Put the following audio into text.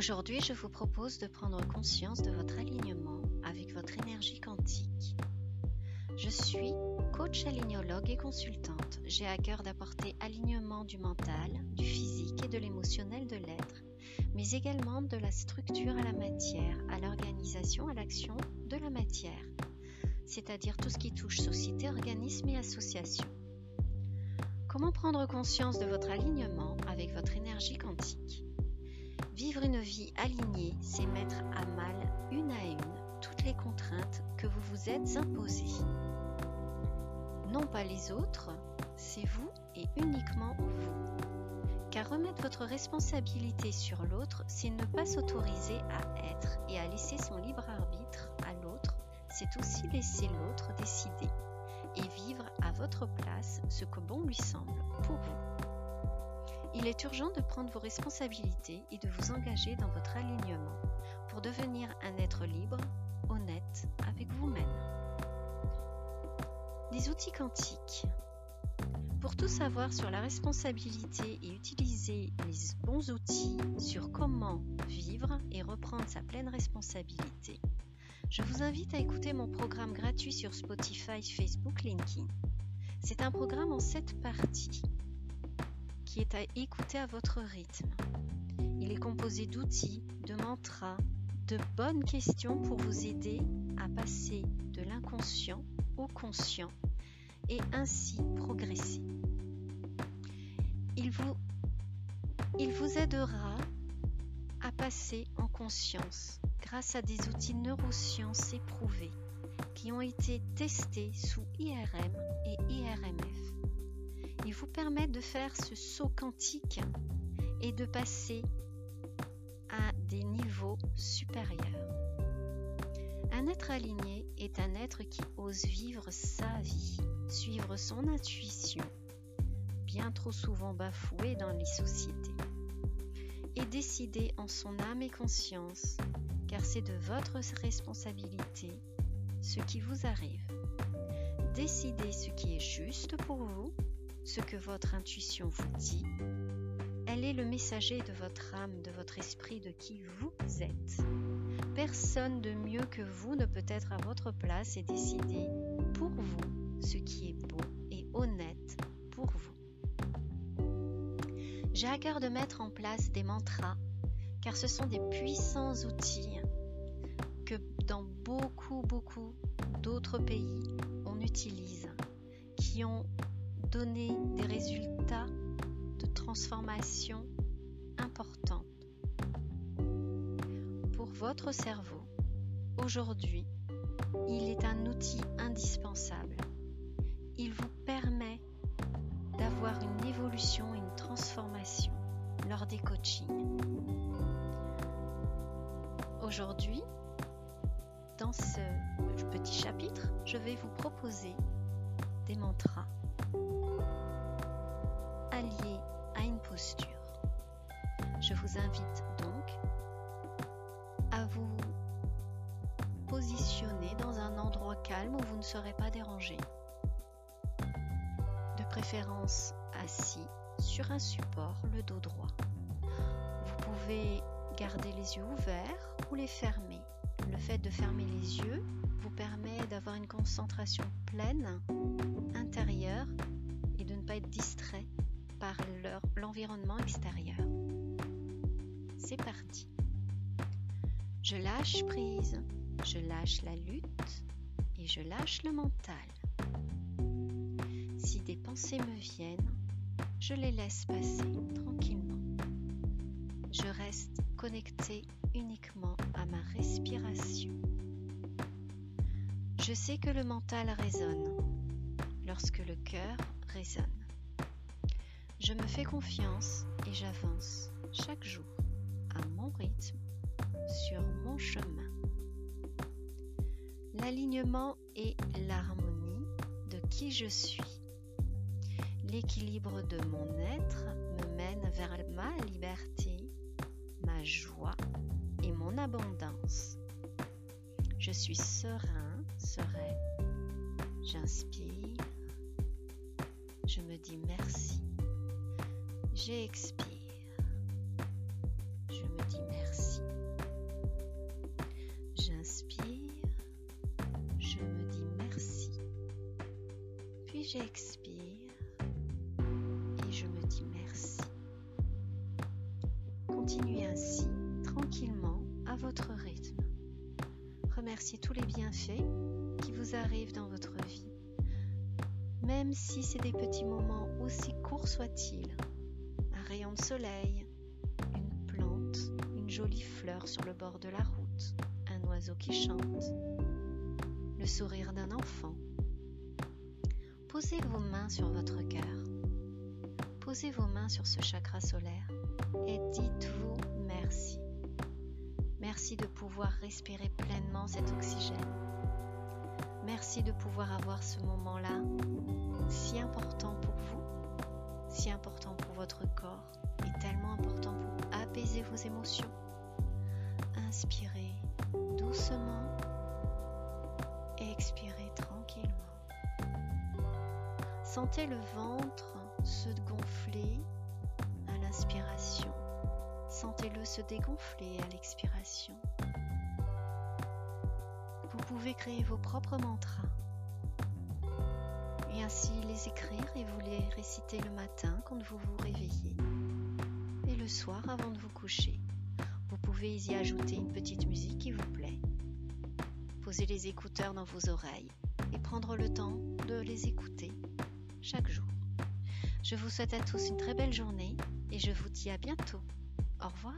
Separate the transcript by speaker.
Speaker 1: Aujourd'hui, je vous propose de prendre conscience de votre alignement avec votre énergie quantique. Je suis coach alignologue et consultante. J'ai à cœur d'apporter alignement du mental, du physique et de l'émotionnel de l'être, mais également de la structure à la matière, à l'organisation, à l'action de la matière, c'est-à-dire tout ce qui touche société, organisme et association. Comment prendre conscience de votre alignement avec votre énergie quantique? Vivre une vie alignée, c'est mettre à mal une à une toutes les contraintes que vous vous êtes imposées. Non pas les autres, c'est vous et uniquement vous. Car remettre votre responsabilité sur l'autre, c'est ne pas s'autoriser à être et à laisser son libre arbitre à l'autre, c'est aussi laisser l'autre décider et vivre à votre place ce que bon lui semble pour vous. Il est urgent de prendre vos responsabilités et de vous engager dans votre alignement pour devenir un être libre, honnête avec vous-même. Des outils quantiques. Pour tout savoir sur la responsabilité et utiliser les bons outils sur comment vivre et reprendre sa pleine responsabilité, je vous invite à écouter mon programme gratuit sur Spotify, Facebook, LinkedIn. C'est un programme en sept parties qui est à écouter à votre rythme. Il est composé d'outils, de mantras, de bonnes questions pour vous aider à passer de l'inconscient au conscient et ainsi progresser. Il vous, il vous aidera à passer en conscience grâce à des outils neurosciences éprouvés qui ont été testés sous IRM et IRMF. Il vous permet de faire ce saut quantique et de passer à des niveaux supérieurs. Un être aligné est un être qui ose vivre sa vie, suivre son intuition, bien trop souvent bafouée dans les sociétés, et décider en son âme et conscience, car c'est de votre responsabilité ce qui vous arrive. Décidez ce qui est juste pour vous ce que votre intuition vous dit. Elle est le messager de votre âme, de votre esprit, de qui vous êtes. Personne de mieux que vous ne peut être à votre place et décider pour vous ce qui est beau et honnête pour vous. J'ai à cœur de mettre en place des mantras, car ce sont des puissants outils que dans beaucoup, beaucoup d'autres pays on utilise, qui ont donner des résultats de transformation importants pour votre cerveau. Aujourd'hui, il est un outil indispensable. Il vous permet d'avoir une évolution, une transformation lors des coachings. Aujourd'hui, dans ce petit chapitre, je vais vous proposer des mantras allié à une posture. Je vous invite donc à vous positionner dans un endroit calme où vous ne serez pas dérangé. De préférence assis sur un support, le dos droit. Vous pouvez garder les yeux ouverts ou les fermer. Le fait de fermer les yeux vous permet d'avoir une concentration pleine intérieure et de ne pas être distrait par l'environnement extérieur. C'est parti. Je lâche prise, je lâche la lutte et je lâche le mental. Si des pensées me viennent, je les laisse passer tranquillement. Je reste connecté uniquement à ma respiration. Je sais que le mental résonne lorsque le cœur résonne. Je me fais confiance et j'avance chaque jour à mon rythme sur mon chemin. L'alignement et l'harmonie de qui je suis. L'équilibre de mon être me mène vers ma liberté, ma joie et mon abondance. Je suis serein, sereine. J'inspire, je me dis merci. J'expire, je me dis merci. J'inspire, je me dis merci. Puis j'expire et je me dis merci. Continuez ainsi, tranquillement, à votre rythme. Remerciez tous les bienfaits qui vous arrivent dans votre vie, même si c'est des petits moments aussi courts soient-ils. Un rayon de soleil, une plante, une jolie fleur sur le bord de la route, un oiseau qui chante, le sourire d'un enfant. Posez vos mains sur votre cœur. Posez vos mains sur ce chakra solaire et dites-vous merci. Merci de pouvoir respirer pleinement cet oxygène. Merci de pouvoir avoir ce moment-là si important pour vous, si important pour votre corps et tellement important pour apaiser vos émotions. Inspirez doucement et expirez tranquillement. Sentez le ventre se gonfler à l'inspiration. Sentez-le se dégonfler à l'expiration. Vous pouvez créer vos propres mantras et ainsi les écrire et vous les réciter le matin quand vous vous réveillez et le soir avant de vous coucher. Vous pouvez y ajouter une petite musique qui vous plaît. Posez les écouteurs dans vos oreilles et prendre le temps de les écouter chaque jour. Je vous souhaite à tous une très belle journée et je vous dis à bientôt. Au revoir.